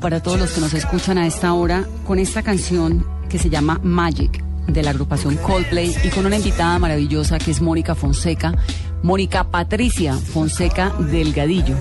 Para todos los que nos escuchan a esta hora con esta canción que se llama Magic de la agrupación Coldplay y con una invitada maravillosa que es Mónica Fonseca, Mónica Patricia Fonseca Delgadillo.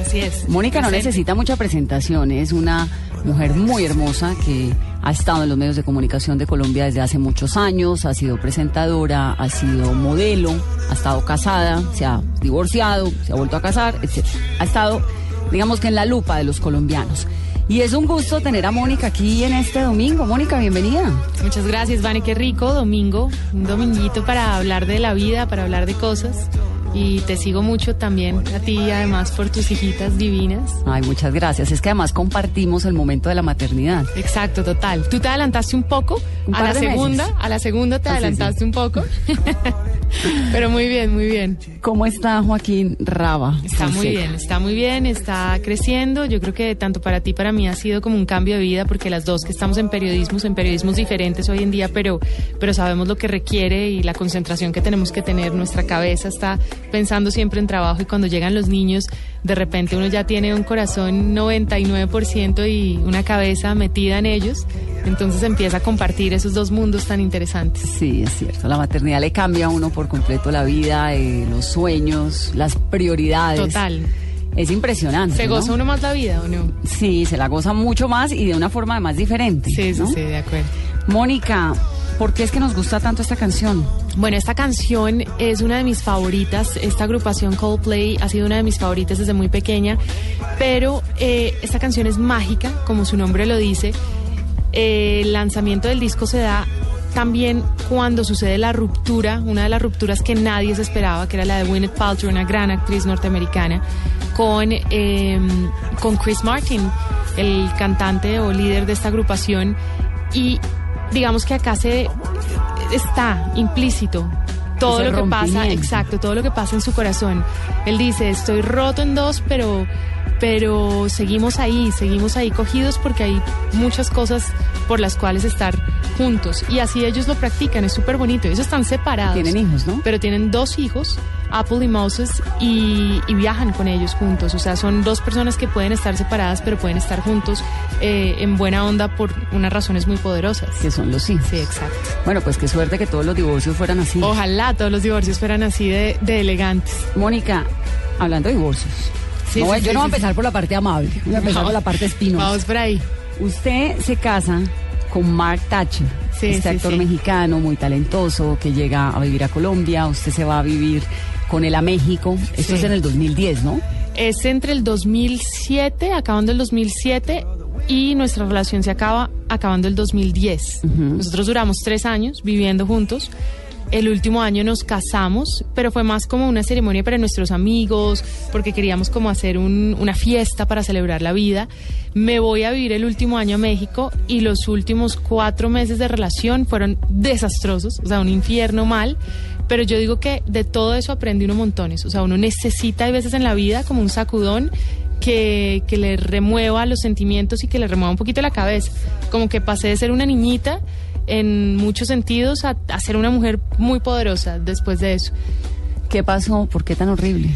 Así es. Mónica no necesita mucha presentación, es una mujer muy hermosa que ha estado en los medios de comunicación de Colombia desde hace muchos años, ha sido presentadora, ha sido modelo, ha estado casada, se ha divorciado, se ha vuelto a casar, etc. Ha estado, digamos que en la lupa de los colombianos. Y es un gusto tener a Mónica aquí en este domingo. Mónica, bienvenida. Muchas gracias, Vane. Qué rico, domingo. Un dominguito para hablar de la vida, para hablar de cosas. Y te sigo mucho también a ti, además, por tus hijitas divinas. Ay, muchas gracias. Es que además compartimos el momento de la maternidad. Exacto, total. Tú te adelantaste un poco Un a la segunda, meses. a la segunda te Ah, sí, adelantaste sí. un poco. Pero muy bien, muy bien. ¿Cómo está Joaquín Raba? Está muy bien, está muy bien, está creciendo. Yo creo que tanto para ti para mí ha sido como un cambio de vida porque las dos que estamos en periodismos, en periodismos diferentes hoy en día, pero, pero sabemos lo que requiere y la concentración que tenemos que tener. Nuestra cabeza está pensando siempre en trabajo y cuando llegan los niños, de repente uno ya tiene un corazón 99% y una cabeza metida en ellos. Entonces empieza a compartir esos dos mundos tan interesantes. Sí, es cierto. La maternidad le cambia a uno por completo la vida, eh, los sueños, las prioridades. Total. Es impresionante. ¿Se ¿no? goza uno más la vida o no? Sí, se la goza mucho más y de una forma más diferente. Sí, sí, ¿no? sí, de acuerdo. Mónica, ¿por qué es que nos gusta tanto esta canción? Bueno, esta canción es una de mis favoritas. Esta agrupación Coldplay ha sido una de mis favoritas desde muy pequeña. Pero eh, esta canción es mágica, como su nombre lo dice. Eh, el lanzamiento del disco se da también cuando sucede la ruptura, una de las rupturas que nadie se esperaba, que era la de Gwyneth Paltrow, una gran actriz norteamericana, con, eh, con Chris Martin, el cantante o líder de esta agrupación. Y digamos que acá se está implícito todo lo que pasa, exacto, todo lo que pasa en su corazón. Él dice, estoy roto en dos, pero pero seguimos ahí, seguimos ahí cogidos porque hay muchas cosas por las cuales estar juntos y así ellos lo practican, es súper bonito. Ellos están separados. Tienen hijos, ¿no? Pero tienen dos hijos, Apple y Moses, y, y viajan con ellos juntos. O sea, son dos personas que pueden estar separadas, pero pueden estar juntos eh, en buena onda por unas razones muy poderosas. Que son los hijos. Sí, exacto. Bueno, pues qué suerte que todos los divorcios fueran así. Ojalá todos los divorcios fueran así de, de elegantes. Mónica, hablando de divorcios. Sí, no, sí, yo sí, no voy a empezar por la parte amable, voy a empezar No. por la parte espinosa. Vamos por ahí. Usted se casa con Mark Thatcher, Sí, este sí, actor sí. mexicano muy talentoso que llega a vivir a Colombia. Usted se va a vivir con él a México. Esto es en el 2010, ¿no? Es entre el 2007, acabando el 2007, y nuestra relación se acaba acabando el 2010. Nosotros duramos tres años viviendo juntos. El último año nos casamos, pero fue más como una ceremonia para nuestros amigos, porque queríamos como hacer un- una fiesta para celebrar la vida. Me voy a vivir el último año a México y los últimos cuatro meses de relación fueron desastrosos, o sea, un infierno mal. Pero yo digo que de todo eso aprendí unos montones. O sea, uno necesita, hay veces en la vida, como un sacudón que, que le remueva los sentimientos y que le remueva un poquito la cabeza. Como que pasé de ser una niñita en muchos sentidos a, a ser una mujer muy poderosa después de eso. ¿Qué pasó? ¿Por qué tan horrible?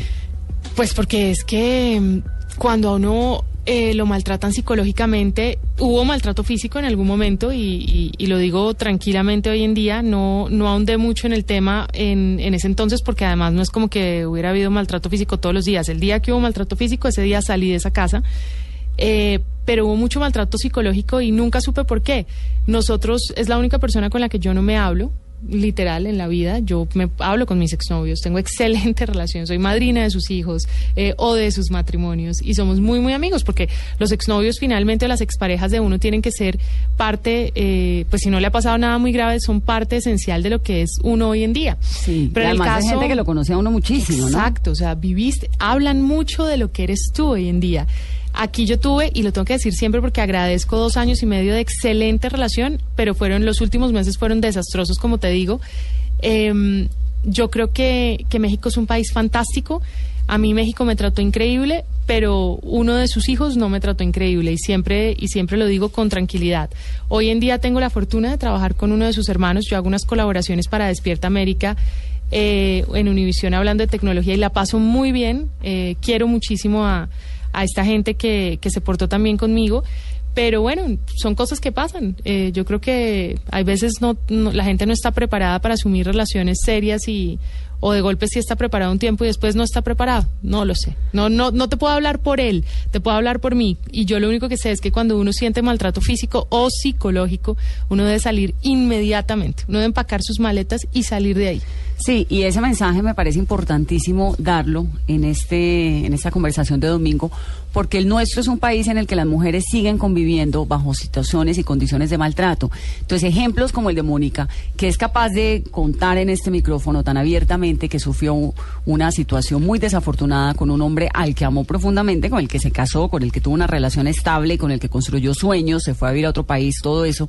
Pues porque es que mm, cuando a uno eh, lo maltratan psicológicamente, hubo maltrato físico en algún momento y, y- y lo digo tranquilamente hoy en día, no, no ahondé mucho en el tema en, en ese entonces porque además no es como que hubiera habido maltrato físico todos los días. El día que hubo maltrato físico, ese día salí de esa casa. Eh, pero hubo mucho maltrato psicológico y nunca supe por qué. Nosotros es la única persona con la que yo no me hablo literal en la vida. Yo me hablo con mis exnovios, tengo excelente relación, soy madrina de sus hijos eh, o de sus matrimonios y somos muy, muy amigos porque los exnovios finalmente o las exparejas de uno tienen que ser parte, eh, pues si no le ha pasado nada muy grave, son parte esencial de lo que es uno hoy en día. Sí, pero además hay gente que lo conoce a uno muchísimo, Exacto, o sea, viviste, hablan mucho de lo que eres tú hoy en día. Aquí yo tuve, y lo tengo que decir siempre porque agradezco dos años y medio de excelente relación, pero fueron los últimos meses fueron desastrosos, como te digo. Em, yo creo que, que México es un país fantástico. A mí México me trató increíble, pero uno de sus hijos no me trató increíble y siempre y siempre lo digo con tranquilidad. Hoy en día tengo la fortuna de trabajar con uno de sus hermanos. Yo hago unas colaboraciones para Despierta América eh, en Univisión hablando de tecnología y la paso muy bien. Eh, quiero muchísimo a, a esta gente que, que se portó también conmigo. Pero bueno, son cosas que pasan. Eh, yo creo que hay veces no, la gente no está preparada para asumir relaciones serias y o de golpe sí está preparado un tiempo y después no está preparado. No lo sé. No, no, no te puedo hablar por él, te puedo hablar por mí. Y yo lo único que sé es que cuando uno siente maltrato físico o psicológico, uno debe salir inmediatamente. Uno debe empacar sus maletas y salir de ahí. Sí, y ese mensaje me parece importantísimo darlo en este en esta conversación de domingo, porque el nuestro es un país en el que las mujeres siguen conviviendo bajo situaciones y condiciones de maltrato. Entonces, ejemplos como el de Mónica, que es capaz de contar en este micrófono tan abiertamente que sufrió una situación muy desafortunada con un hombre al que amó profundamente, con el que se casó, con el que tuvo una relación estable, con el que construyó sueños, se fue a vivir a otro país, todo eso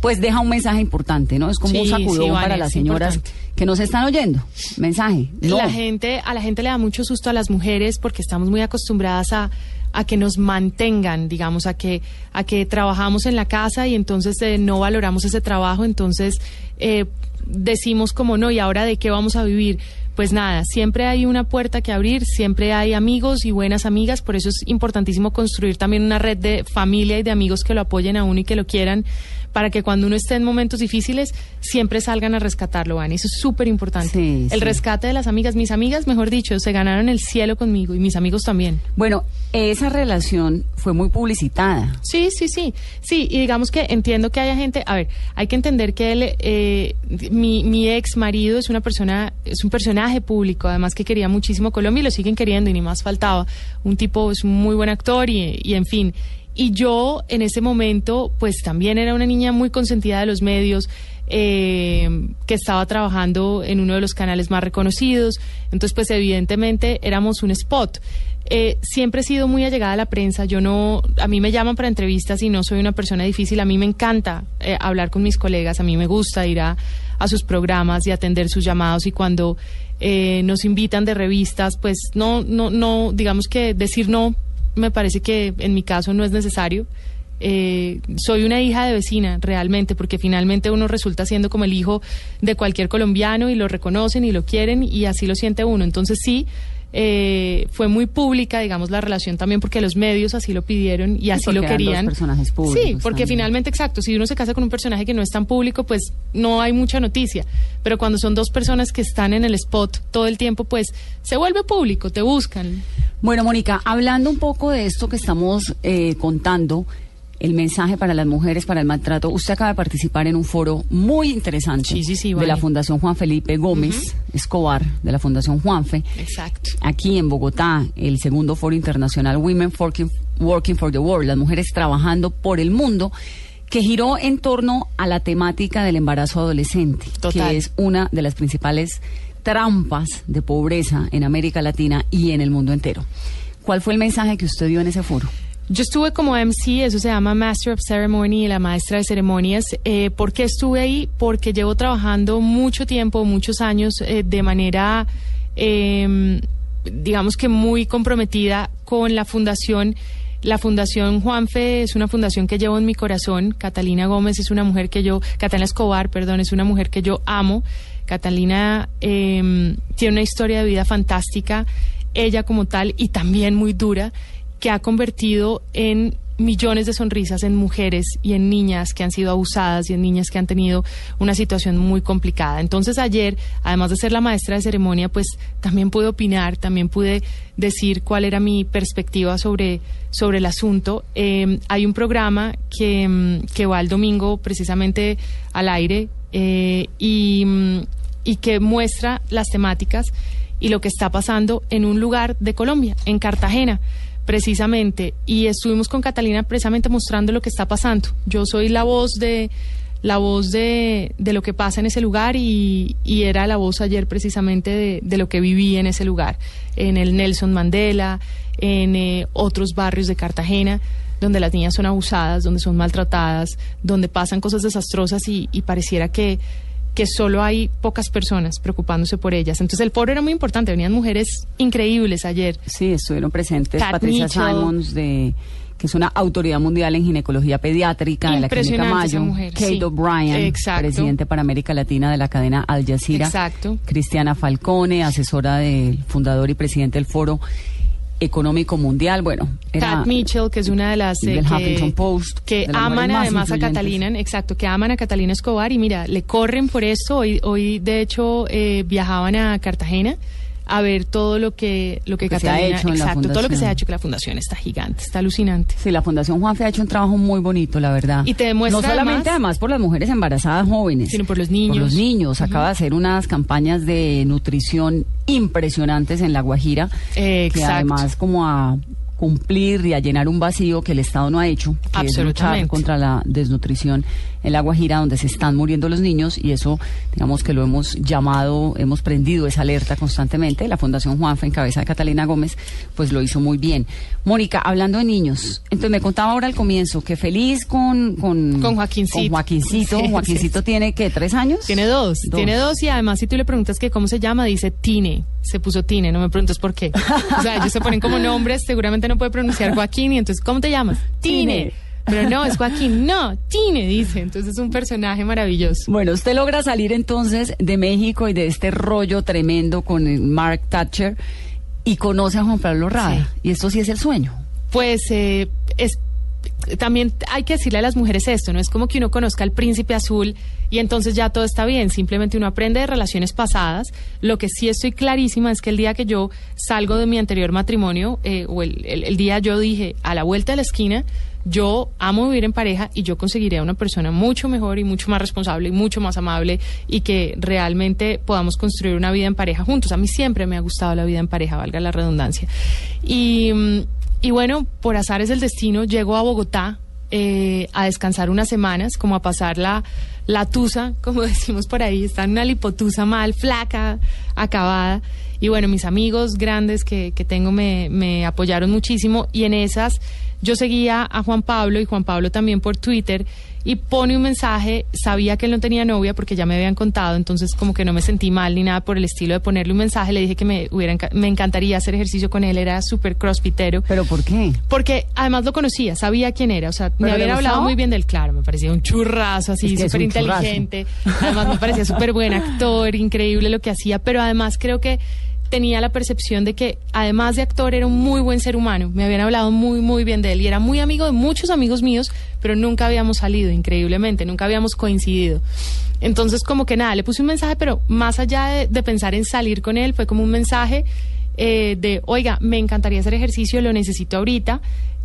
pues deja un mensaje importante, ¿no? Es como un sacudón para las señoras que nos están oyendo. Mensaje. La gente, a la gente le da mucho susto a las mujeres porque estamos muy acostumbradas a a que nos mantengan, digamos, a que, a que trabajamos en la casa y entonces eh, no valoramos ese trabajo, entonces eh, decimos como no, ¿y ahora de qué vamos a vivir? Pues nada, siempre hay una puerta que abrir, siempre hay amigos y buenas amigas, por eso es importantísimo construir también una red de familia y de amigos que lo apoyen a uno y que lo quieran para que cuando uno esté en momentos difíciles siempre salgan a rescatarlo, Van. Eso es súper importante. el rescate de las amigas, mis amigas, mejor dicho, se ganaron el cielo conmigo y mis amigos también. Bueno, esa relación fue muy publicitada. Sí, sí, sí. Sí, y digamos que entiendo que haya gente, a ver, hay que entender que él, eh, mi, mi ex marido es una persona, es un personaje público, además que quería muchísimo Colombia y lo siguen queriendo y ni más faltaba. Un tipo, es un muy buen actor y, y en fin. Y yo en ese momento, pues también era una niña muy consentida de los medios, eh, que estaba trabajando en uno de los canales más reconocidos. Entonces, pues evidentemente éramos un spot. Eh, siempre he sido muy allegada a la prensa. Yo no, a mí me llaman para entrevistas y no soy una persona difícil. A mí me encanta eh, hablar con mis colegas. A mí me gusta ir a, a sus programas y atender sus llamados. Y cuando nos invitan de revistas, pues no, no, no, digamos que decir no me parece que en mi caso no es necesario. Eh, soy una hija de vecina realmente, porque finalmente uno resulta siendo como el hijo de cualquier colombiano y lo reconocen y lo quieren y así lo siente uno. Entonces sí, eh, fue muy pública, digamos, la relación también porque los medios así lo pidieron y así lo querían. personajes públicos sí, porque finalmente, exacto, si uno se casa con un personaje que no es tan público, pues no hay mucha noticia. Pero cuando son dos personas que están en el spot todo el tiempo, pues se vuelve público, te buscan. Bueno, Mónica, hablando un poco de esto que estamos eh, contando, el mensaje para las mujeres, para el maltrato. Usted acaba de participar en un foro muy interesante de la Fundación Juan Felipe Gómez Escobar, de la Fundación Juanfe. Exacto. Aquí en Bogotá, el segundo foro internacional Women Working, Working for the World, las mujeres trabajando por el mundo que giró en torno a la temática del embarazo adolescente, que es una de las principales trampas de pobreza en América Latina y en el mundo entero. ¿Cuál fue el mensaje que usted dio en ese foro? Yo estuve como MC, eso se llama Master of Ceremony, la maestra de ceremonias. Eh, ¿Por qué estuve ahí? Porque llevo trabajando mucho tiempo, muchos años, eh, de manera, em, digamos que muy comprometida con la fundación. La Fundación Juanfe es una fundación que llevo en mi corazón. Catalina Gómez es una mujer que yo, Catalina Escobar, perdón, es una mujer que yo amo. Catalina em, tiene una historia de vida fantástica, ella como tal, y también muy dura que ha convertido en millones de sonrisas en mujeres y en niñas que han sido abusadas y en niñas que han tenido una situación muy complicada. Entonces ayer, además de ser la maestra de ceremonia, pues también pude opinar, también pude decir cuál era mi perspectiva sobre, sobre el asunto. Eh, hay un programa que, mm, que va el domingo precisamente al aire eh, y, mm, y que muestra las temáticas y lo que está pasando en un lugar de Colombia, en Cartagena precisamente, y estuvimos con Catalina precisamente mostrando lo que está pasando. Yo soy la voz de la voz de, de lo que pasa en ese lugar y, y era la voz ayer precisamente de, de, lo que viví en ese lugar, en el Nelson Mandela, en eh, otros barrios de Cartagena donde las niñas son abusadas, donde son maltratadas, donde pasan cosas desastrosas y, y pareciera que que solo hay pocas personas preocupándose por ellas. Entonces el foro era muy importante, venían mujeres increíbles ayer. Sí, estuvieron presentes Patricia Simons de que es una autoridad mundial en ginecología pediátrica de la Clínica Mayo, Kate sí. O'Brien, presidente para América Latina de la cadena Al Jazeera, Exacto. Cristiana Falcone, asesora del fundador y presidente del foro económico mundial, bueno, era Pat Mitchell, que es una de las eh, que, Huffington Post, que de las aman además a. Catalina, exacto, que aman a Catalina Escobar y mira, le corren por esto. Hoy, hoy de hecho eh, viajaban a Cartagena a ver todo lo que lo que, que Catalina, se ha hecho en exacto, todo lo que se ha hecho que la fundación está gigante, está alucinante. Sí, la Fundación Juanfe ha hecho un trabajo muy bonito, la verdad. Y te demuestra No solamente además- además, por las mujeres embarazadas jóvenes, Sino por los niños. Por los niños. Acaba de hacer unas campañas de nutrición impresionantes en La Guajira. Eh, Que exacto. además como a cumplir y a llenar un vacío que el Estado no ha hecho, que es luchar Absolutamente. contra la desnutrición en La Guajira, donde se están muriendo los niños, y eso, digamos que lo hemos llamado, hemos prendido esa alerta constantemente. La Fundación Juanfa, en cabeza de Catalina Gómez, pues lo hizo muy bien. Mónica, hablando de niños, entonces me contaba ahora al comienzo que feliz con... Con, Con Joaquincito. con Joaquincito. Sí, Joaquincito sí, tiene, ¿qué, tres años? Tiene dos, tiene dos y además si tú le preguntas que cómo se llama, dice Tine, se puso Tine, no me preguntes por qué. O sea, ellos se ponen como nombres, seguramente no puede pronunciar Joaquín y entonces, ¿cómo te llamas? Tine. Tine. Pero no, es Joaquín, no, Tine, dice. Entonces es un personaje maravilloso. Bueno, usted logra salir entonces de México y de este rollo tremendo con el Mark Thatcher y conoce a Juan Pablo Rada. Y esto sí es el sueño. Pues eh, es también hay que decirle a las mujeres esto, no es como que uno conozca al príncipe azul y entonces ya todo está bien, simplemente uno aprende de relaciones pasadas. Lo que sí estoy clarísima es que el día que yo salgo de mi anterior matrimonio, eh, o el, el- el día yo dije, a la vuelta de la esquina, yo amo vivir en pareja y yo conseguiré a una persona mucho mejor y mucho más responsable y mucho más amable y que realmente podamos construir una vida en pareja juntos. A mí siempre me ha gustado la vida en pareja, valga la redundancia. Y, mm, y bueno, por azares del destino, llego a Bogotá eh, a descansar unas semanas, como a pasar la, la tusa, como decimos por ahí, está en una lipotusa mal, flaca, acabada. Y bueno, mis amigos grandes que, que tengo me, me apoyaron muchísimo y en esas yo seguía a Juan Pablo y Juan Pablo también por Twitter y pone un mensaje, sabía que él no tenía novia porque ya me habían contado, entonces como que no me sentí mal ni nada por el estilo de ponerle un mensaje, le dije que me, hubiera, me encantaría hacer ejercicio con él, era súper crossfitero. ¿Pero por qué? Porque además lo conocía, sabía quién era, o sea, me ¿Pero le habían hablado muy bien del claro, me parecía un churrazo así, Es que es súper churrazo. inteligente, además me parecía súper buen actor, increíble lo que hacía, pero además creo que tenía la percepción de que además de actor era un muy buen ser humano, me habían hablado muy muy bien de él y era muy amigo de muchos amigos míos, pero nunca habíamos salido, increíblemente, nunca habíamos coincidido. Entonces como que nada, le puse un mensaje, pero más allá de, pensar en salir con él, fue como un mensaje eh, de, oiga, me encantaría hacer ejercicio, lo necesito ahorita,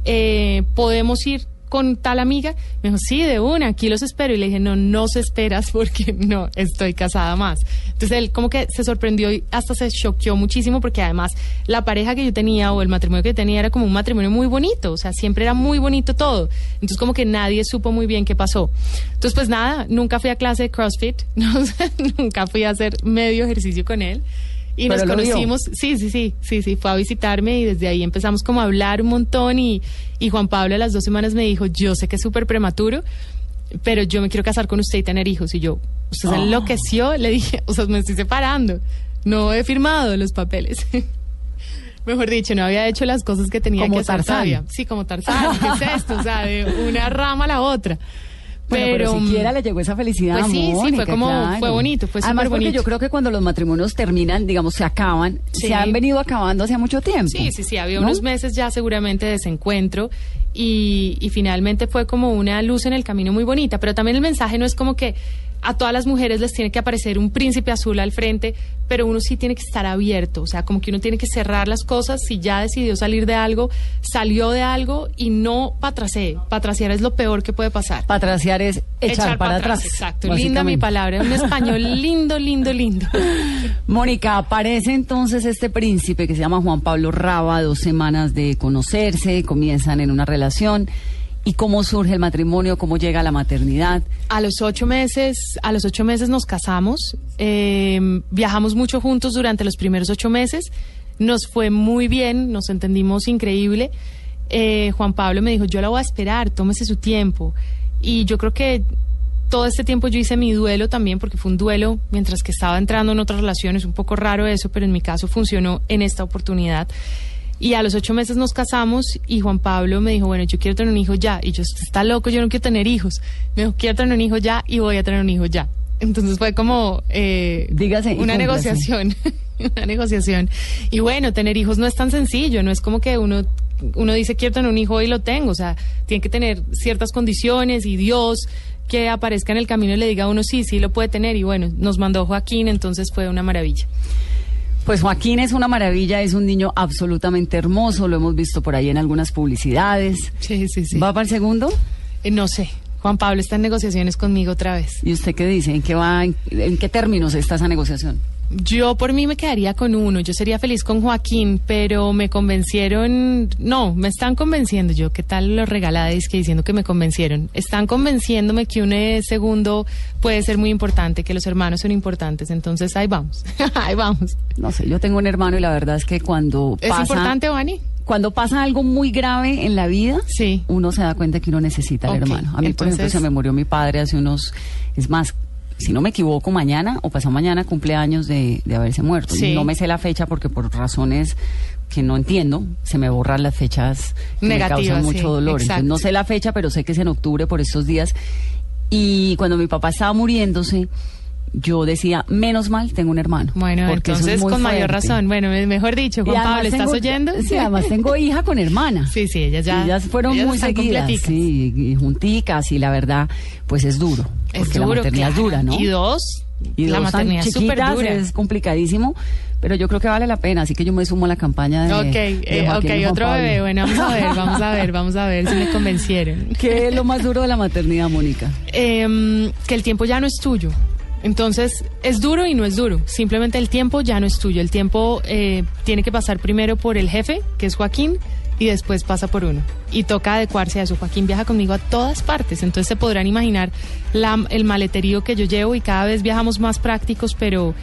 eh, podemos ir con tal amiga, me dijo, sí, de una, aquí los espero. Y le dije, no, no se esperas porque no estoy casada más. Entonces él como que se sorprendió y hasta se choqueó muchísimo porque además la pareja que yo tenía o el matrimonio que tenía era como un matrimonio muy bonito, o sea, siempre era muy bonito todo. Entonces como que nadie supo muy bien qué pasó. Entonces pues nada, nunca fui a clase de CrossFit, nunca fui a hacer medio ejercicio con él. Y nos Pero conocimos, sí, sí, sí, sí, sí, fue a visitarme y desde ahí empezamos como a hablar un montón y, y Juan Pablo a las dos semanas me dijo, yo sé que es súper prematuro, pero yo me quiero casar con usted y tener hijos. Y yo, usted se Oh. enloqueció, le dije, o sea, me estoy separando, no he firmado los papeles. Mejor dicho, no había hecho las cosas que tenía Como que hacer Tarzán. todavía. Sí, como Tarzán, ¿qué es esto? O sea, de una rama a la otra. Bueno, pero, siquiera le llegó esa felicidad Pues sí, sí, fue Mónica, como- claro. fue bonito, fue Además, porque bonito. yo creo que cuando los matrimonios terminan, digamos, se acaban, Sí. se han venido acabando hace mucho tiempo. Sí, sí, sí, había ¿no? unos meses ya seguramente de desencuentro y, y finalmente fue como una luz en el camino muy bonita, pero también el mensaje no es como que a todas las mujeres les tiene que aparecer un príncipe azul al frente, pero uno sí tiene que estar abierto, o sea, como que uno tiene que cerrar las cosas, si ya decidió salir de algo, salió de algo y no patrasee, patrasear es lo peor que puede pasar. Patraciar es echar, para atrás. Exacto, linda mi palabra, un español lindo, lindo, lindo. Mónica, aparece entonces este príncipe que se llama Juan Pablo Raba, dos semanas de conocerse, comienzan en una relación. ¿Y cómo surge el matrimonio? ¿Cómo llega la maternidad? A los ocho meses, a los ocho meses nos casamos, eh, viajamos mucho juntos durante los primeros ocho meses, nos fue muy bien, nos entendimos increíble. Eh, Juan Pablo me dijo, yo la voy a esperar, tómese su tiempo. Y yo creo que todo este tiempo yo hice mi duelo también, porque fue un duelo mientras que estaba entrando en otras relaciones, un poco raro eso, pero en mi caso funcionó en esta oportunidad. Y a los ocho meses nos casamos y Juan Pablo me dijo, bueno, yo quiero tener un hijo ya. Y yo, "Usted está loco, yo no quiero tener hijos. Me dijo, quiero tener un hijo ya y voy a tener un hijo ya. Entonces fue como eh, Dígase una negociación, una negociación. Y bueno, tener hijos no es tan sencillo, no es como que uno, uno dice quiero tener un hijo y lo tengo. O sea, tiene que tener ciertas condiciones y Dios que aparezca en el camino y le diga a uno sí, sí lo puede tener. Y bueno, nos mandó Joaquín, entonces fue una maravilla. Pues Joaquín es una maravilla, es un niño absolutamente hermoso, lo hemos visto por ahí en algunas publicidades. Sí, sí, sí. ¿Va para el segundo? Eh, no sé. Juan Pablo está en negociaciones conmigo otra vez. ¿Y usted qué dice? ¿En qué va? ¿En, en qué términos está esa negociación? Yo por mí me quedaría con uno. Yo sería feliz con Joaquín, pero me convencieron. No, me están convenciendo. Yo, ¿qué tal los regalades que diciendo que me convencieron? Están convenciéndome que un eh, segundo puede ser muy importante, que los hermanos son importantes. Entonces ahí vamos. ahí vamos. No sé, yo tengo un hermano y la verdad es que cuando ¿Es pasa... importante, Vani? Cuando pasa algo muy grave en la vida, Sí. uno se da cuenta que uno necesita al hermano. A mí, por ejemplo, se me murió mi padre hace unos... Es más, si no me equivoco, mañana o pasado mañana cumpleaños de, de haberse muerto. Sí. No me sé la fecha porque por razones que no entiendo, se me borran las fechas que me causan sí, mucho dolor. Entonces, no sé la fecha, pero sé que es en octubre por estos días. Y cuando mi papá estaba muriéndose, yo decía, menos mal, tengo un hermano. Bueno, es entonces muy con mayor razón. Bueno, me- mejor dicho, Juan Pablo, ¿estás tengo- oyendo? Sí, además tengo hija con hermana. Sí, sí, ellas ya. ellas fueron ellas muy seguidas, sí, y junticas, y la verdad, pues es duro. Es porque duro, la maternidad es dura, ¿no? Y dos, Y la dos maternidad es súper dura. es complicadísimo, pero yo creo que vale la pena, así que yo me sumo a la campaña de. Ok, de eh, otro Pablo. bebé. Bueno, vamos a ver, vamos a ver, vamos a ver si me convencieron. ¿Qué es lo más duro de la maternidad, Mónica? Em, que el tiempo ya no es tuyo. Entonces, es duro y no es duro. Simplemente el tiempo ya no es tuyo. El tiempo eh, tiene que pasar primero por el jefe, que es Joaquín, y después pasa por uno. Y toca adecuarse a eso. Joaquín viaja conmigo a todas partes. Entonces se podrán imaginar la- el maleterío que yo llevo y cada vez viajamos más prácticos, pero...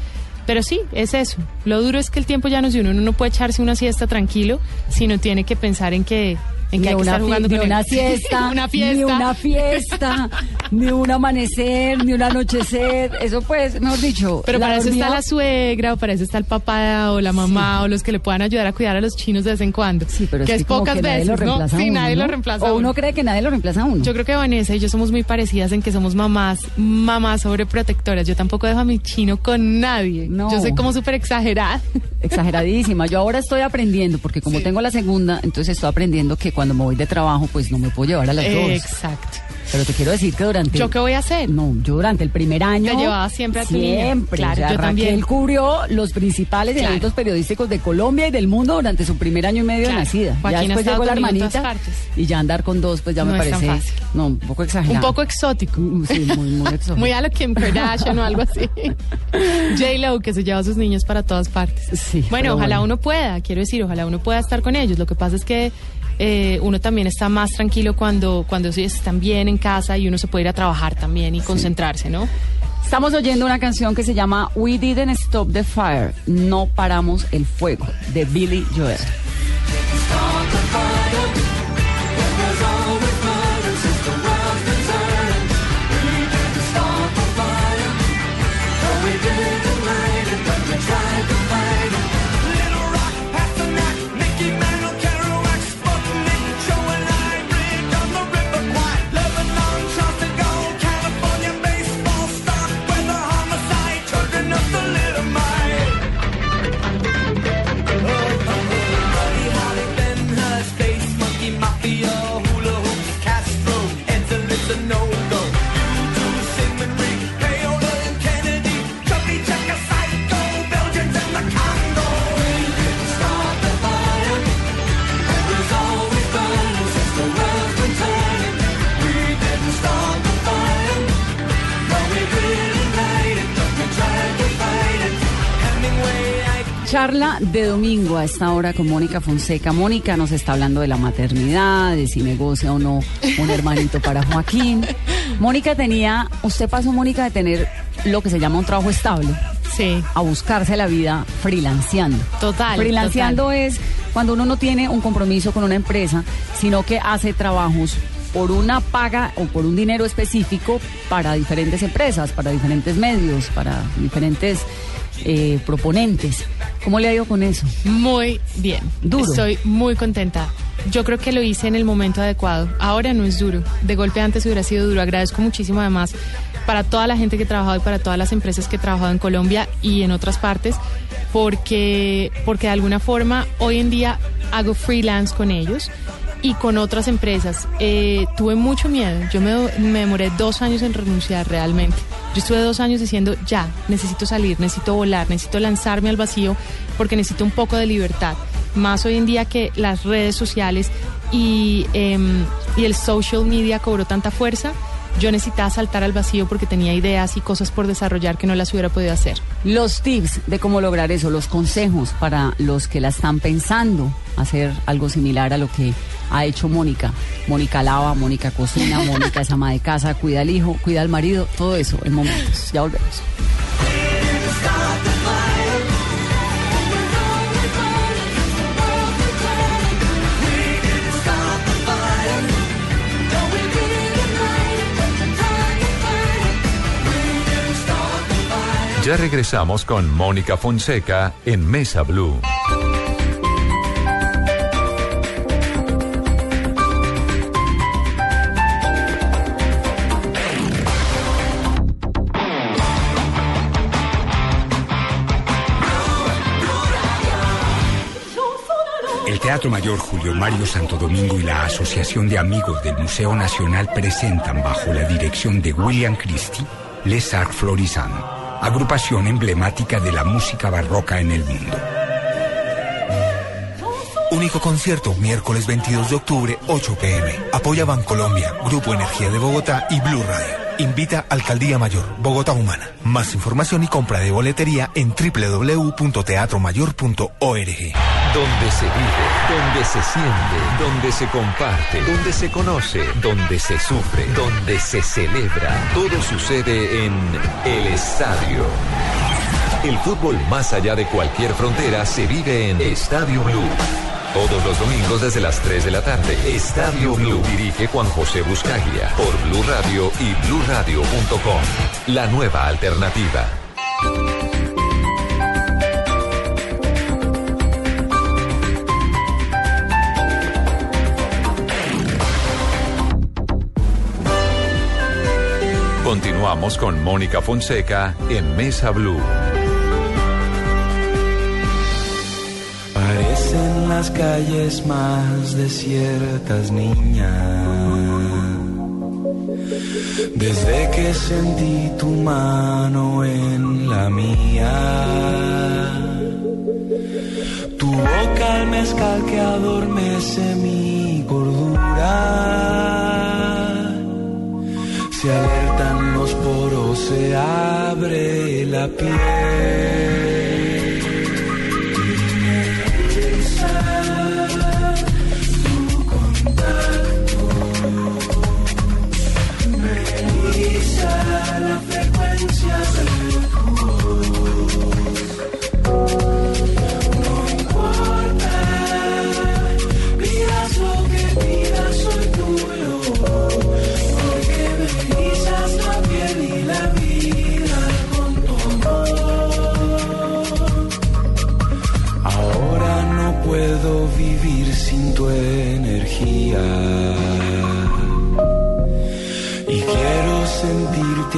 Pero sí, es eso. Lo duro es que el tiempo ya no es de uno. Uno no puede echarse una siesta tranquilo, sino tiene que pensar en que, en que Ni hay que una, estar fi- jugando ni con una él. fiesta, una fiesta. ni una fiesta, ni un amanecer, ni un anochecer. Eso pues, mejor dicho. Pero para eso está la suegra, o para eso está el papá o la mamá o los que le puedan ayudar a cuidar a los chinos de vez en cuando. Sí, pero que es, es, que como pocas que veces, ¿no? a Sí, nadie ¿no? lo reemplaza. O uno uno. cree que nadie lo reemplaza a uno. Yo creo que Vanessa y yo somos muy parecidas en que somos mamás, mamás sobreprotectoras. Yo tampoco dejo a mi chino con nadie. No. Yo soy como súper exagerada. Exageradísima. Yo ahora estoy aprendiendo, porque como Sí. tengo la segunda, entonces estoy aprendiendo que cuando me voy de trabajo, pues no me puedo llevar a las dos. Exacto. Pero te quiero decir que durante... ¿Yo qué voy a hacer? No, yo durante el primer año... Te llevaba siempre a tu niña. Siempre. Claro, o sea, yo Raquel también. cubrió los principales Claro. eventos periodísticos de Colombia y del mundo durante su primer año y medio Claro. de nacida. Joaquín ya después llegó la hermanita y ya andar con dos, pues ya No me parece... fácil. No, un poco Un exagerado. poco exótico. Mm, Sí, muy, muy exótico. Muy a lo Kim Kardashian o algo así. J-Lo, que se lleva a sus niños para todas partes. Sí, bueno, ojalá bueno. uno pueda, quiero decir, ojalá uno pueda estar con ellos. Lo que pasa es que eh, uno también está más tranquilo cuando, cuando ellos están bien en casa y uno se puede ir a trabajar también y concentrarse, ¿no? Estamos oyendo una canción que se llama We Didn't Stop the Fire, No Paramos el Fuego, de Billy Joel. Charla de domingo a esta hora con Mónica Fonseca. Mónica nos está hablando de la maternidad, de si negocia o no un hermanito para Joaquín. Mónica tenía, usted pasó, Mónica, de tener lo que se llama un trabajo estable Sí, a buscarse la vida freelanceando. Total, Freelanceando total. es cuando uno no tiene un compromiso con una empresa, sino que hace trabajos por una paga o por un dinero específico para diferentes empresas, para diferentes medios, para diferentes eh, proponentes. ¿Cómo le ha ido con eso? muy bien. Duro. Estoy muy contenta. Yo creo que lo hice en el momento adecuado. Ahora no es duro. De golpe antes hubiera sido duro. Agradezco muchísimo además para toda la gente que he trabajado y para todas las empresas que he trabajado en Colombia y en otras partes, porque, porque de alguna forma hoy en día hago freelance con ellos y con otras empresas. Eh, tuve mucho miedo. Yo me, me demoré dos años en renunciar realmente. Yo estuve dos años diciendo, ya, necesito salir, necesito volar, necesito lanzarme al vacío porque necesito un poco de libertad. Más hoy en día que las redes sociales y, em, y el social media cobró tanta fuerza, yo necesitaba saltar al vacío porque tenía ideas y cosas por desarrollar que no las hubiera podido hacer. Los tips de cómo lograr eso, los consejos para los que la están pensando hacer algo similar a lo que ha hecho Mónica. Mónica lava, Mónica cocina, Mónica es ama de casa, cuida al hijo, cuida al marido, todo eso en momentos. Ya volvemos. Ya regresamos con Mónica Fonseca en Mesa Blue. Teatro Mayor Julio Mario Santo Domingo y la Asociación de Amigos del Museo Nacional presentan bajo la dirección de William Christie Les Arts Florissant, agrupación emblemática de la música barroca en el mundo. Único concierto miércoles 22 de octubre, 8 pm. Apoya Bancolombia, Grupo Energía de Bogotá y Blue Radio. Invita Alcaldía Mayor, Bogotá Humana. Más información y compra de boletería en www.teatromayor.org. Donde se vive, donde se siente, donde se comparte, donde se conoce, donde se sufre, donde se celebra. Todo sucede en el estadio. El fútbol más allá de cualquier frontera se vive en Estadio Blue. Todos los domingos desde las 3 de la tarde. Estadio Blue. Dirige Juan José Buscaglia por Blue Radio y bluradio.com. La nueva alternativa. Continuamos con Mónica Fonseca en Mesa Blue. Las calles más desiertas, niña. Desde que sentí tu mano en la mía. Tu boca al mezcal que adormece mi cordura. Se alertan los poros, se abre la piel.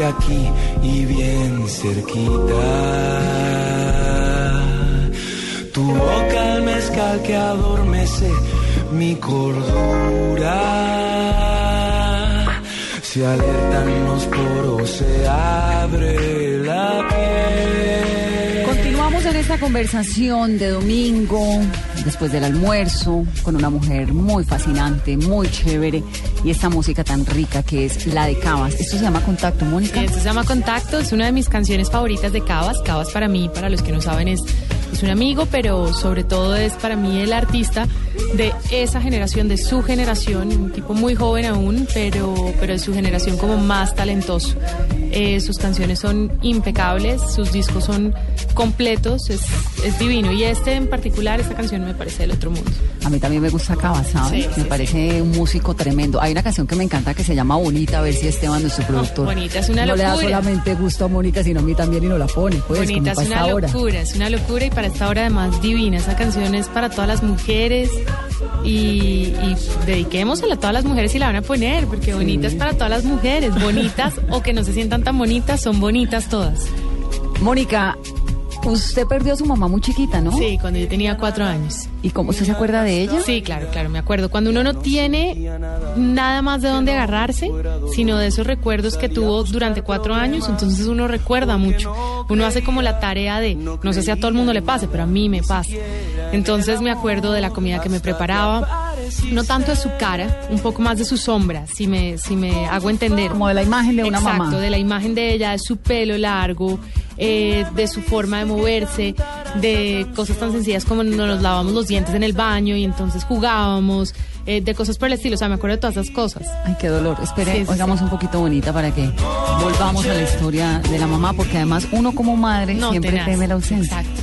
Aquí y bien cerquita. Tu boca al mezcal que adormece mi cordura. Se alertan los poros, se abre la piel. Continuamos en esta conversación de domingo, después del almuerzo, con una mujer muy fascinante, muy chévere, y esta música tan rica que es la de Cabas. Esto se llama Contacto, Mónica. Esto se llama Contacto, es una de mis canciones favoritas de Cabas. Cabas para mí, para los que no saben, es es un amigo, pero sobre todo es para mí el artista de esa generación, de su generación, un tipo muy joven aún, pero, pero de su generación como más talentoso. Eh, sus canciones son impecables, sus discos son completos, es, es divino. Y este en particular, esta canción me parece del otro mundo. A mí también me gusta Cava, ¿sabes? Sí, me sí, parece un músico tremendo. Hay una canción que me encanta que se llama Bonita, a ver si Esteban, nuestro productor. Bonita es una no le da locura. solamente gusto a Mónica, sino a mí también y no la pone, pues, Bonita, es una hora. locura, es una locura y para esta hora además divina. Esa canción es para todas las mujeres y, y dediquémosela a todas las mujeres y la van a poner, porque bonita es para todas las mujeres, bonitas o que no se sientan tan bonitas, son bonitas todas. Mónica, usted perdió a su mamá muy chiquita, ¿no? Sí, cuando yo tenía cuatro años. ¿Y cómo usted se acuerda de ella? Sí, claro, claro, me acuerdo. Cuando uno no tiene nada más de dónde agarrarse, sino de esos recuerdos que tuvo durante cuatro años, entonces uno recuerda mucho. Uno hace como la tarea de, no sé si a todo el mundo le pase, pero a mí me pasa. Entonces me acuerdo de la comida que me preparaba, no tanto de su cara, un poco más de su sombra, si me, si me hago entender. Como de la imagen de una Exacto, mamá. de la imagen de ella, de su pelo largo, eh, de su forma de moverse, de cosas tan sencillas como no nos lavamos los dientes en el baño y entonces jugábamos, eh, de cosas por el estilo. O sea, me acuerdo de todas esas cosas. Ay, qué dolor. Espere, Sí, sí, oigamos un poquito bonita para que volvamos a la historia de la mamá, porque además uno como madre No, siempre tenaz. teme la ausencia. Exacto.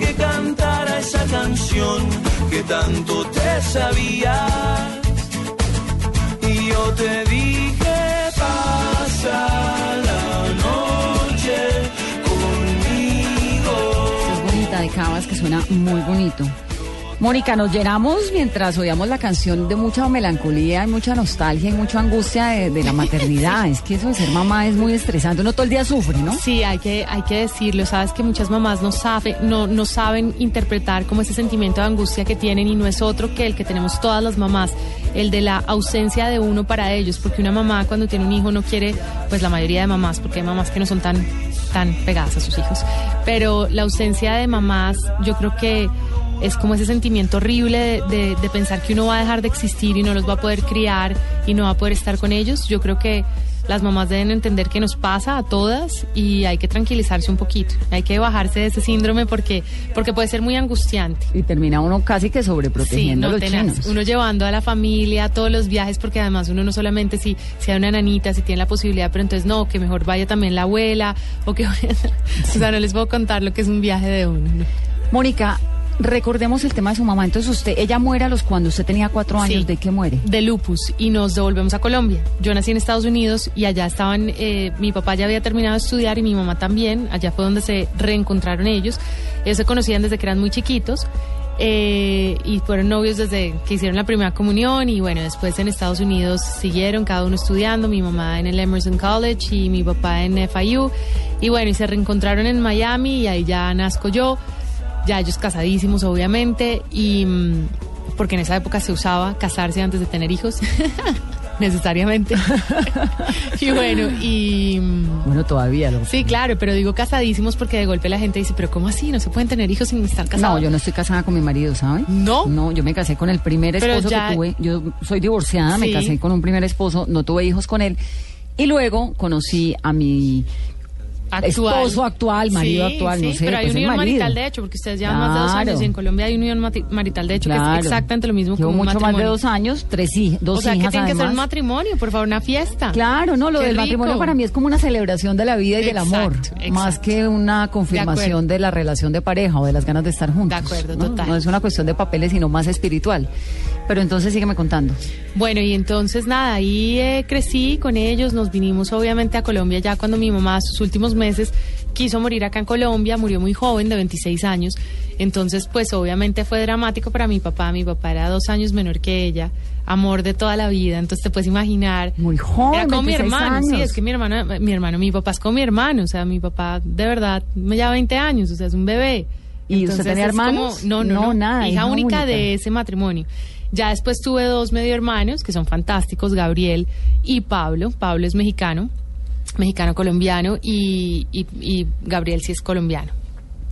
que cantara esa canción que tanto te sabías. Y yo te dije, pasa la noche conmigo. Es bonita de Cabas que suena muy bonito. Mónica, nos llenamos mientras oíamos la canción de mucha melancolía y mucha nostalgia y mucha angustia de, de la maternidad. es que eso de ser mamá es muy estresante. Uno todo el día sufre, ¿no? Sí, hay que, hay que decirlo. Sabes que muchas mamás no, sabe, no, no saben interpretar como ese sentimiento de angustia que tienen y no es otro que el que tenemos todas las mamás, el de la ausencia de uno para ellos, porque una mamá cuando tiene un hijo no quiere, pues la mayoría de mamás, porque hay mamás que no son tan, tan pegadas a sus hijos, pero la ausencia de mamás yo creo que es como ese sentimiento horrible de, de- de pensar que uno va a dejar de existir y no los va a poder criar y no va a poder estar con ellos. Yo creo que las mamás deben entender que nos pasa a todas y hay que tranquilizarse un poquito. Hay que bajarse de ese síndrome porque, porque puede ser muy angustiante. Y termina uno casi que sobreprotegiendo a no, los tenaz. chinos. Uno llevando a la familia a todos los viajes, porque además uno no solamente si, si hay una nanita, si tiene la posibilidad, pero entonces no, que mejor vaya también la abuela, o que o sea, no les puedo contar lo que es un viaje de uno. ¿no? Mónica, recordemos el tema de su mamá. Entonces usted, ella muere a los cuando usted tenía cuatro años. Sí. ¿De qué muere? de lupus y nos devolvemos a Colombia. Yo nací en Estados Unidos y allá estaban, eh, mi papá ya había terminado de estudiar y mi mamá también, allá fue donde se reencontraron ellos. Ellos se conocían desde que eran muy chiquitos eh, y fueron novios desde que hicieron la primera comunión y bueno, después en Estados Unidos siguieron cada uno estudiando, mi mamá en el Emerson College y mi papá en FIU y bueno, y se reencontraron en Miami y ahí ya nazco yo ya ellos casadísimos obviamente y mm, porque en esa época se usaba casarse antes de tener hijos necesariamente y bueno y mm, Bueno, todavía lo. sí claro pero digo casadísimos porque de golpe la gente dice pero cómo así no se pueden tener hijos sin estar casados No, yo no estoy casada con mi marido, ¿sabe? ¿No? No, yo me casé con el primer esposo ya- que tuve. Yo soy divorciada, me casé con un primer esposo, no tuve hijos con él. Y luego conocí a mi esposo actual, marido actual, no sé. Pero hay pues unión marital de hecho, porque ustedes llevan más de dos años y en Colombia hay unión marital de hecho, que es exactamente lo mismo que un mucho más de dos años, tres hij- dos o sea, que hijas tiene que ser un matrimonio, por favor, una fiesta. Claro, no, lo Qué del rico. matrimonio para mí es como una celebración de la vida y del amor, exacto. más que una confirmación de, la relación de pareja o de las ganas de estar juntos. De acuerdo, ¿no? total. No es una cuestión de papeles, sino más espiritual. Pero entonces sígueme contando. Bueno, y entonces nada, ahí eh, crecí con ellos, nos vinimos obviamente a Colombia ya cuando mi mamá sus últimos meses quiso morir acá en Colombia, murió muy joven, de 26 años, entonces pues obviamente fue dramático para mi papá, mi papá era dos años menor que ella, amor de toda la vida, entonces te puedes imaginar. Muy joven, Era como mi 26 hermano, sí, es que mi hermano, mi hermano, mi papá es como mi hermano, o sea, mi papá de verdad me lleva 20 años, o sea, es un bebé. ¿Y usted tenía es como- hermanos? no, no, No, no, nada, hija hija única, única. de ese matrimonio. Ya después tuve dos medio hermanos que son fantásticos, Gabriel y Pablo. Pablo es mexicano, mexicano colombiano y, y- y Gabriel sí es colombiano.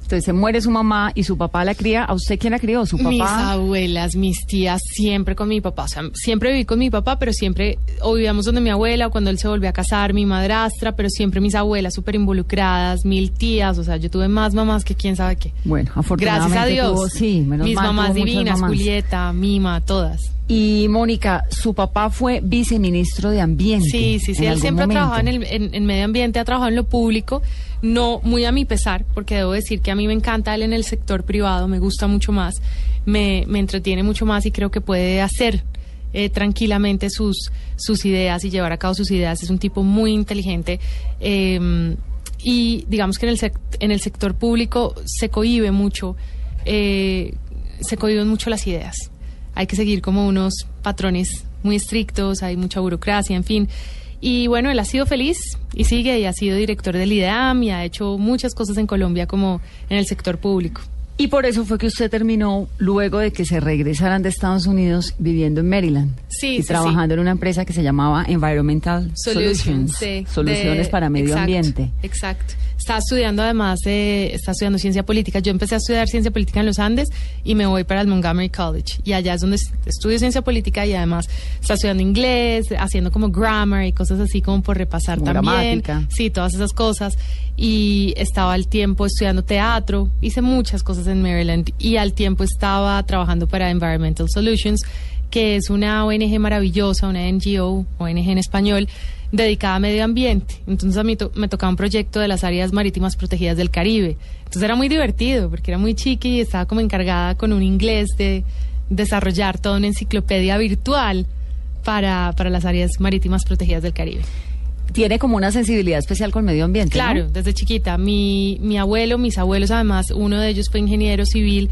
Entonces se muere su mamá y su papá la cría. ¿A usted quién la crió? ¿Su papá? Mis abuelas, mis tías, siempre con mi papá. O sea, siempre viví con mi papá, pero siempre o vivíamos donde mi abuela o cuando él se volvió a casar, mi madrastra, pero siempre mis abuelas súper involucradas, mil tías. O sea, yo tuve más mamás que quién sabe qué. Bueno, afortunadamente Gracias a Dios. tuvo- sí, menos Mis mal, mamás divinas, mamás. Julieta, Mima, todas. Y Mónica, su papá fue viceministro de Ambiente. Sí, sí, sí. Él siempre ha trabajado en, el, en, en medio ambiente, ha trabajado en lo público, no muy a mi pesar, porque debo decir que a mí me encanta él en el sector privado, me gusta mucho más, me, me entretiene mucho más y creo que puede hacer eh, tranquilamente sus, sus ideas y llevar a cabo sus ideas. Es un tipo muy inteligente. eh, y digamos que en el, en el sector público se cohíbe mucho, eh, se cohiben mucho las ideas hay que seguir como unos patrones muy estrictos, hay mucha burocracia, en fin. Y bueno, él ha sido feliz y sigue y ha sido director del IDEAM y ha hecho muchas cosas en Colombia como en el sector público. Y por eso fue que usted terminó, luego de que se regresaran de Estados Unidos, viviendo en Maryland. Sí, Y sí, trabajando en una empresa que se llamaba Environmental Solutions. sí, soluciones de- para medio exacto, ambiente. Exacto. Estaba estudiando además, de, estaba estudiando ciencia política. Yo empecé a estudiar ciencia política en los Andes y me voy para el Montgomery College. Y allá es donde est- estudio ciencia política y además está estudiando inglés, haciendo como grammar y cosas así como por repasar Como también. gramática. Sí, todas esas cosas. Y estaba al tiempo estudiando teatro, hice muchas cosas en Maryland y al tiempo estaba trabajando para Environmental Solutions, que es una ONG maravillosa, una NGO, ONG en español, dedicada a medio ambiente. Entonces a mí to- me tocaba un proyecto de las áreas marítimas protegidas del Caribe. Entonces era muy divertido porque era muy chiqui y estaba como encargada con un inglés de desarrollar toda una enciclopedia virtual para, para las áreas marítimas protegidas del Caribe. Tiene como una sensibilidad especial con medio ambiente. ¿no? Claro, desde chiquita. Mi, mi abuelo, mis abuelos además, uno de ellos fue ingeniero civil,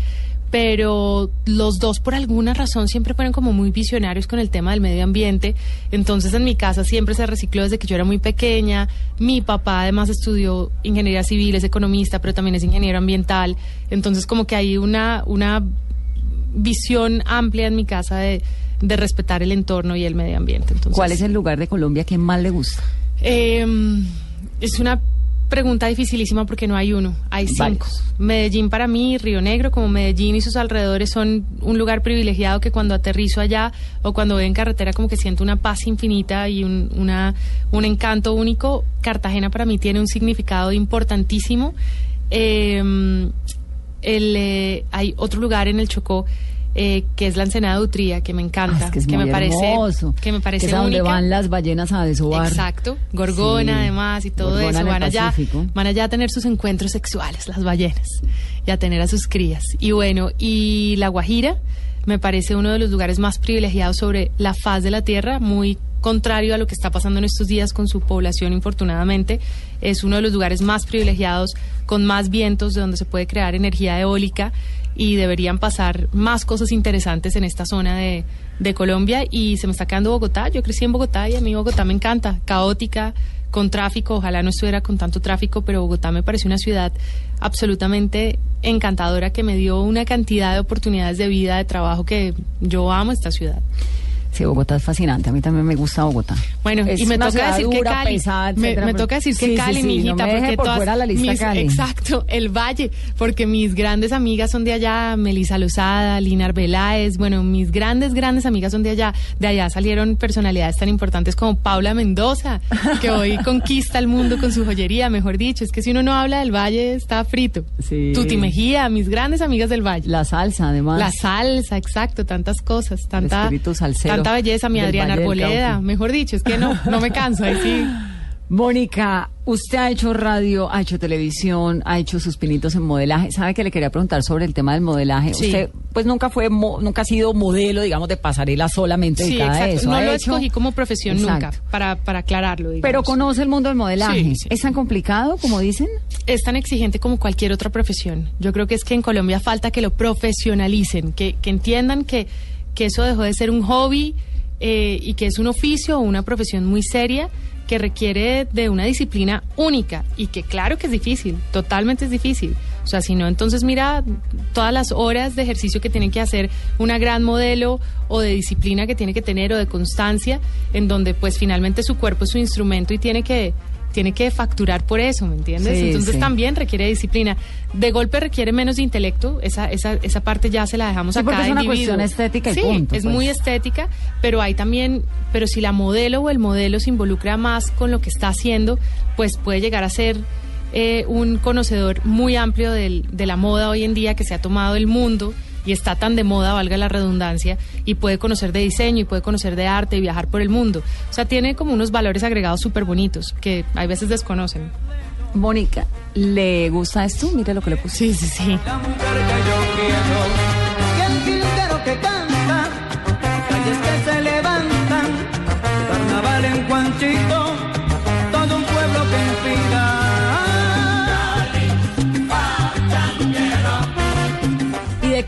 pero los dos por alguna razón siempre fueron como muy visionarios con el tema del medio ambiente. Entonces en mi casa siempre se recicló desde que yo era muy pequeña. Mi papá además estudió ingeniería civil, es economista, pero también es ingeniero ambiental. Entonces como que hay una, una visión amplia en mi casa de, de respetar el entorno y el medio ambiente. Entonces, ¿Cuál es el lugar de Colombia que más le gusta? eh, es una pregunta dificilísima porque no hay uno, hay cinco. Varios. Medellín para mí, Río Negro, como Medellín y sus alrededores son un lugar privilegiado que cuando aterrizo allá o cuando voy en carretera como que siento una paz infinita y un, una, un encanto único. Cartagena para mí tiene un significado importantísimo. Eh, el, eh, hay otro lugar en el Chocó eh, que es la Ensenada de Utría, que me encanta, Ah, es que es me parece hermoso. que me parece que es donde van las ballenas a desovar. Exacto, Gorgona Sí. además y todo Gorgona eso. Van allá, van allá a tener sus encuentros sexuales, las ballenas, y a tener a sus crías. Y bueno, y La Guajira me parece uno de los lugares más privilegiados sobre la faz de la tierra, muy contrario a lo que está pasando en estos días con su población, infortunadamente. Es uno de los lugares más privilegiados, con más vientos, de donde se puede crear energía eólica y deberían pasar más cosas interesantes en esta zona de, de Colombia y se me está quedando Bogotá. Yo crecí en Bogotá y a mí Bogotá me encanta, caótica, con tráfico, ojalá no estuviera con tanto tráfico, pero Bogotá me parece una ciudad absolutamente encantadora que me dio una cantidad de oportunidades de vida, de trabajo que yo amo esta ciudad. Sí, Bogotá es fascinante. A mí también me gusta Bogotá. Bueno, Es y me toca decir que Cali. pesada, me, me toca decir que sí, Cali, sí, mi no hijita, me deje porque por todas fuera la lista mis- Cali. exacto, el Valle, porque mis grandes amigas son de allá, Melisa Lozada, Linar Veláez, bueno, mis grandes, grandes amigas son de allá. De allá salieron personalidades tan importantes como Paula Mendoza, que hoy conquista el mundo con su joyería, mejor dicho. Es que si uno no habla del Valle, está frito. Sí. Tuti Mejía, mis grandes amigas del Valle. La salsa, además. La salsa, exacto, tantas cosas, tanta, espíritu salsero tanta belleza, mi Adriana Arboleda, mejor dicho, es que no, no me canso, ahí sí. Mónica, usted ha hecho radio, ha hecho televisión, ha hecho sus pinitos en modelaje. ¿Sabe que le quería preguntar sobre el tema del modelaje? Sí. Usted, pues nunca fue, mo- nunca ha sido modelo, digamos, de pasarela solamente Sí, dedicada a exacto. eso. No lo hecho- escogí como profesión Exacto. nunca, para, para aclararlo. digamos. Pero conoce el mundo del modelaje. Sí. ¿Es tan complicado como dicen? es tan exigente como cualquier otra profesión. Yo creo que es que en Colombia falta que lo profesionalicen, que, que entiendan que, que eso dejó de ser un hobby eh, y que es un oficio o una profesión muy seria que requiere de una disciplina única y que claro que es difícil, totalmente es difícil. O sea, si no, entonces mira todas las horas de ejercicio que tiene que hacer una gran modelo o de disciplina que tiene que tener o de constancia, en donde pues finalmente su cuerpo es su instrumento y tiene que tiene que facturar por eso, ¿me entiendes? Sí, Entonces sí. también requiere disciplina. De golpe requiere menos de intelecto, esa, esa, esa parte ya se la dejamos Sí, a cada es una individuo. cuestión estética y sí, punto, es pues. muy estética, pero hay también, pero si la modelo o el modelo se involucra más con lo que está haciendo, pues puede llegar a ser eh, un conocedor muy amplio del- de la moda hoy en día que se ha tomado el mundo y está tan de moda, valga la redundancia, y puede conocer de diseño y puede conocer de arte y viajar por el mundo. O sea, tiene como unos valores agregados súper bonitos que hay veces desconocen. Mónica, ¿le gusta esto? Mire lo que le puse. Sí, sí, sí. La mujer que yo quiero,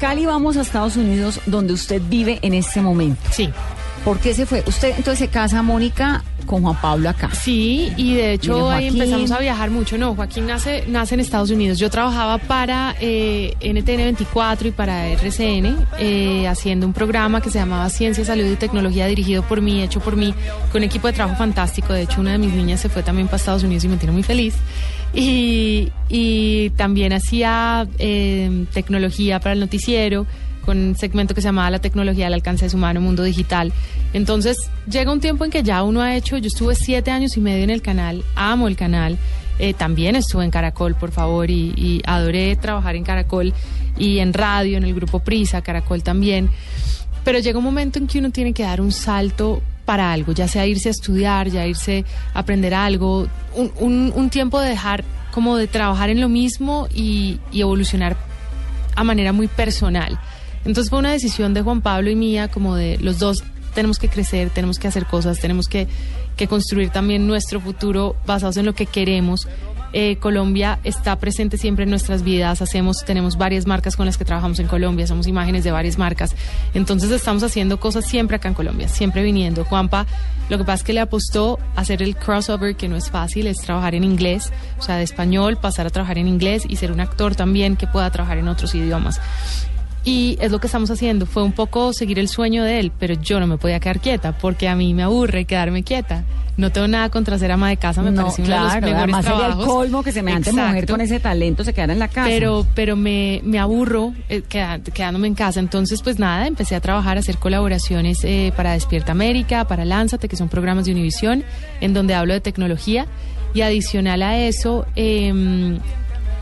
Cali vamos a Estados Unidos, donde usted vive en este momento. Sí. ¿Por qué se fue? Usted entonces se casa, Mónica, con Juan Pablo acá. Sí, y de hecho ahí empezamos a viajar mucho. No, Joaquín nace, nace en Estados Unidos. Yo trabajaba para eh, NTN 24 y para RCN, eh, haciendo un programa que se llamaba Ciencia, Salud y Tecnología, dirigido por mí, hecho por mí, con un equipo de trabajo fantástico. De hecho, una de mis niñas se fue también para Estados Unidos y me tiene muy feliz. Y, y también hacía eh, tecnología para el noticiero con un segmento que se llamaba La tecnología al alcance de su mano, mundo digital. Entonces llega un tiempo en que ya uno ha hecho, yo estuve siete años y medio en el canal, amo el canal, eh, también estuve en Caracol, por favor, y, y adoré trabajar en Caracol y en radio, en el grupo Prisa, Caracol también. Pero llega un momento en que uno tiene que dar un salto para algo, ya sea irse a estudiar, ya irse a aprender algo, un, un- un tiempo de dejar como de trabajar en lo mismo y, y evolucionar a manera muy personal. Entonces fue una decisión de Juan Pablo y mía, como de los dos tenemos que crecer, tenemos que hacer cosas, tenemos que, que construir también nuestro futuro basados en lo que queremos. Eh, Colombia está presente siempre en nuestras vidas, hacemos, tenemos varias marcas con las que trabajamos en Colombia, somos imágenes de varias marcas, entonces estamos haciendo cosas siempre acá en Colombia, siempre viniendo. Juanpa, lo que pasa es que le apostó a hacer el crossover, que no es fácil, es trabajar en inglés, o sea, de español, pasar a trabajar en inglés y ser un actor también que pueda trabajar en otros idiomas. Y es lo que estamos haciendo. Fue un poco seguir el sueño de él, pero yo no me podía quedar quieta porque a mí me aburre quedarme quieta. No tengo nada contra ser ama de casa, me no, parece uno de los claro, mejores sería el colmo que semejante mujer Exacto. con ese talento se quedara en la casa. Pero, pero me, me aburro eh, quedándome en casa. Entonces, pues nada, empecé a trabajar, a hacer colaboraciones eh, para Despierta América, para Lánzate, que son programas de Univisión, en donde hablo de tecnología. Y adicional a eso, em,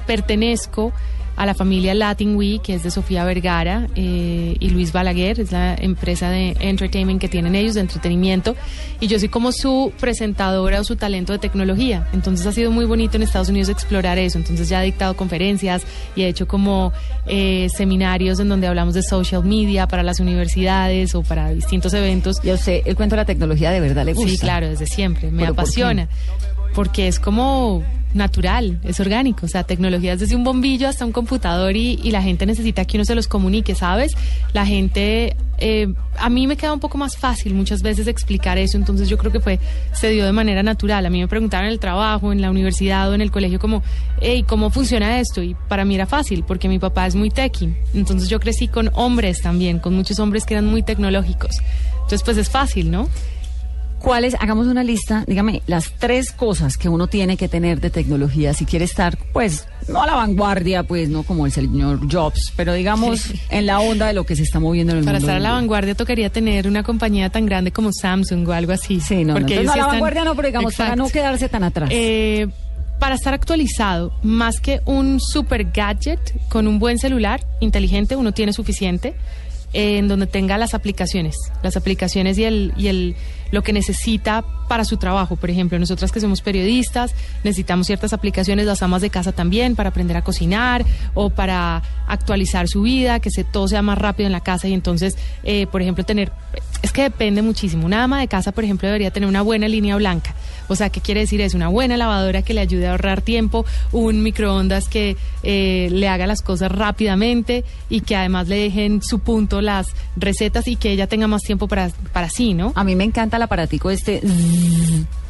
pertenezco a la familia Latin Week, que es de Sofía Vergara eh, y Luis Balaguer, es la empresa de entertainment que tienen ellos, de entretenimiento, y yo soy como su presentadora o su talento de tecnología. Entonces ha sido muy bonito en Estados Unidos explorar eso. Entonces ya he dictado conferencias y he hecho como eh, seminarios en donde hablamos de social media para las universidades o para distintos eventos. Y a usted el cuento de la tecnología de verdad le gusta. Sí, claro, desde siempre, me apasiona. Porque es como natural, es orgánico, o sea, tecnologías desde un bombillo hasta un computador y, y la gente necesita que uno se los comunique, ¿sabes? La gente, eh, a mí me queda un poco más fácil muchas veces explicar eso, entonces yo creo que fue, se dio de manera natural. A mí me preguntaron en el trabajo, en la universidad o en el colegio como, hey, ¿cómo funciona esto? Y para mí era fácil, porque mi papá es muy techy, entonces yo crecí con hombres también, con muchos hombres que eran muy tecnológicos. Entonces, pues es fácil, ¿no? ¿Cuáles? Hagamos una lista, dígame, las tres cosas que uno tiene que tener de tecnología si quiere estar, pues, no a la vanguardia, pues, no como el señor Jobs, pero digamos Sí. en la onda de lo que se está moviendo en el Para mundo. estar a la vanguardia tocaría tener una compañía tan grande como Samsung o algo así. Sí, no, no, Porque ellos no a la están- vanguardia no, pero digamos para no quedarse tan atrás. Eh, para estar actualizado, más que un super gadget, con un buen celular inteligente, uno tiene suficiente, en donde tenga las aplicaciones, las aplicaciones y el, y el lo que necesita para su trabajo. Por ejemplo, nosotras que somos periodistas, necesitamos ciertas aplicaciones, las amas de casa también, para aprender a cocinar o para actualizar su vida, que se, todo sea más rápido en la casa y entonces, eh, por ejemplo, tener, es que depende muchísimo. Una ama de casa, por ejemplo, debería tener una buena línea blanca. O sea, ¿qué quiere decir? Es una buena lavadora que le ayude a ahorrar tiempo, un microondas que eh, le haga las cosas rápidamente y que además le dejen su punto las recetas y que ella tenga más tiempo para, para sí, ¿no? a mí me encanta el aparatico este,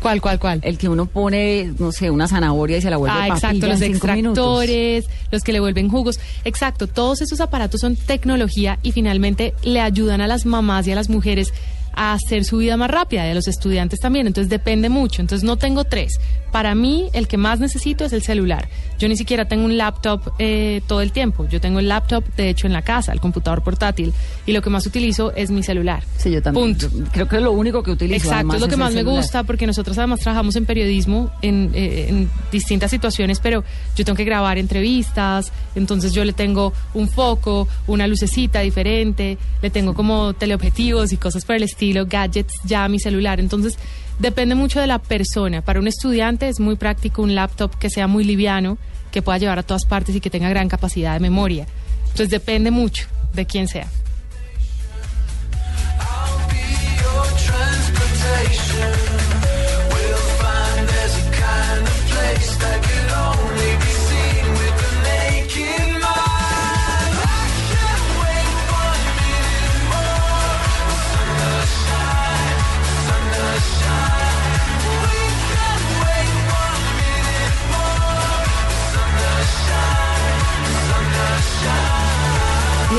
¿Cuál, cuál, cuál? el que uno pone, no sé, una zanahoria y se la vuelve Ah, exacto, los minutos. extractores, los que le vuelven jugos. Exacto, todos esos aparatos son tecnología y finalmente le ayudan a las mamás y a las mujeres a hacer su vida más rápida y a los estudiantes también. Entonces depende mucho. Entonces no tengo tres. Para mí el que más necesito es el celular. Yo ni siquiera tengo un laptop eh, todo el tiempo. Yo tengo el laptop, de hecho, en la casa, el computador portátil. Y lo que más utilizo es mi celular. Sí, yo también. Punto. Yo creo que es lo único que utilizo. Exacto, es lo que más me celular. gusta porque nosotros además trabajamos en periodismo en, eh, en distintas situaciones, pero yo tengo que grabar entrevistas, entonces yo le tengo un foco, una lucecita diferente, le tengo como teleobjetivos y cosas por el estilo, gadgets ya a mi celular, entonces depende mucho de la persona. Para un estudiante es muy práctico un laptop que sea muy liviano, que pueda llevar a todas partes y que tenga gran capacidad de memoria. Entonces depende mucho de quién sea.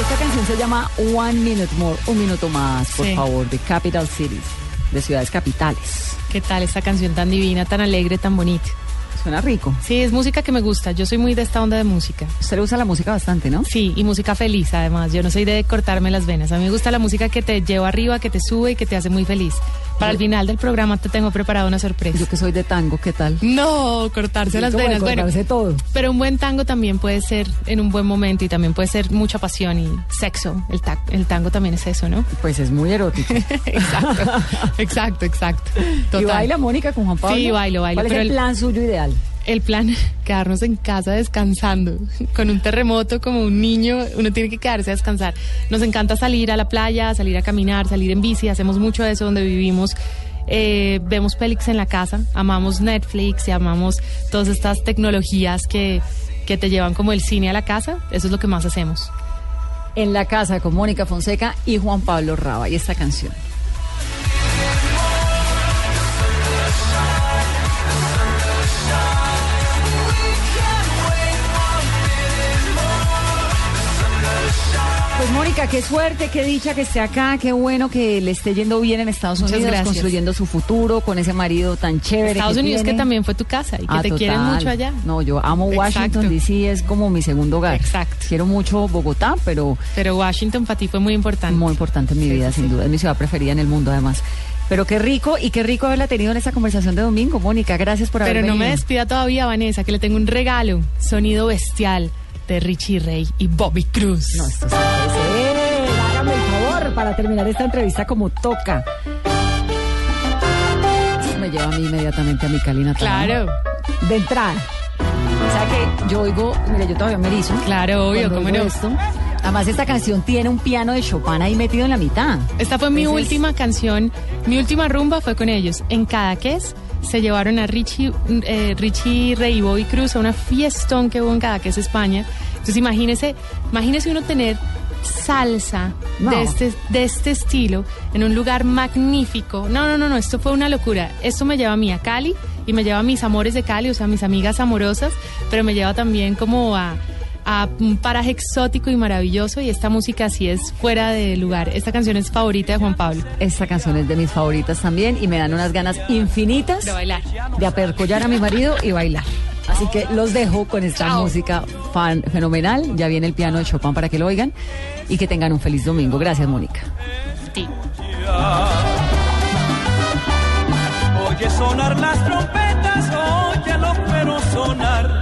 Esta canción se llama One Minute More, un minuto más, por Sí. favor, de Capital Cities, de ciudades capitales. ¿Qué tal esta canción tan divina, tan alegre, tan bonita? Suena rico. Sí, es música que me gusta. Yo soy muy de esta onda de música. Usted le usa la música bastante, ¿no? Sí, y música feliz además. Yo no soy de cortarme las venas. A mí me gusta la música que te lleva arriba, que te sube y que te hace muy feliz. Para el final del programa te tengo preparado una sorpresa. Yo que soy de tango, ¿qué tal? No, cortarse las venas. Bueno, cortarse todo. pero un buen tango también puede ser en un buen momento y también puede ser mucha pasión y sexo. El, ta- el tango también es eso, ¿no? Pues es muy erótico. exacto, exacto, exacto. Total. ¿Y baila Mónica con Juan Pablo? Sí, bailo, bailo, ¿Cuál es pero el- plan suyo ideal? El plan, quedarnos en casa descansando. Con un terremoto como un niño, uno tiene que quedarse a descansar. Nos encanta salir a la playa, salir a caminar, salir en bici, hacemos mucho de eso donde vivimos. Eh, vemos Pelix en la casa, amamos Netflix y amamos todas estas tecnologías que, que te llevan como el cine a la casa. Eso es lo que más hacemos. En la casa con Mónica Fonseca y Juan Pablo Raba. Y esta canción. Mónica, qué suerte, qué dicha que esté acá, qué bueno que le esté yendo bien en Estados Muchas Unidos, gracias. construyendo su futuro con ese marido tan chévere. Estados que Unidos que también fue tu casa y que Ah, te quieren total. mucho allá. No, yo amo Washington. DC, es como mi segundo hogar. Exacto. Quiero mucho Bogotá, pero Pero Washington para ti fue muy importante. muy importante en mi Sí, vida, sí, sin duda. Es mi ciudad preferida en el mundo, además. Pero qué rico y qué rico haberla tenido en esta conversación de domingo, Mónica. Gracias por haber Pero no me despida todavía, Vanessa, que le tengo un regalo. Sonido bestial de Richie Ray y Bobby Cruz. No, esto sí para terminar esta entrevista como toca. Me lleva a mí inmediatamente a mi Calina. Claro, De entrada. O sea que yo oigo, mire, yo todavía me erizo. claro, obvio, cómo no. esto. Además, esta canción tiene un piano de Chopin ahí metido en la mitad. Esta fue mi última canción, mi última rumba fue con ellos, en Cadaqués. se llevaron a Richie, eh, Richie Rey y Bobby Cruz a una fiestón que hubo en es España. Entonces imagínese, imagínese uno tener salsa de, este, de este estilo en un lugar magnífico. No, no, no, no, esto fue una locura. Esto me lleva a mí a Cali y me lleva a mis amores de Cali, o sea, a mis amigas amorosas, pero me lleva también como a a un paraje exótico y maravilloso y esta música sí es fuera de lugar. Esta canción es favorita de Juan Pablo. Esta canción es de mis favoritas también y me dan unas ganas infinitas de bailar, de apercollar a mi marido y bailar. Así que los dejo con esta música fan, fenomenal. Ya viene el piano de Chopin para que lo oigan y que tengan un feliz domingo. Gracias, Mónica. Sí. Oye sonar las trompetas, óyelo pero sonar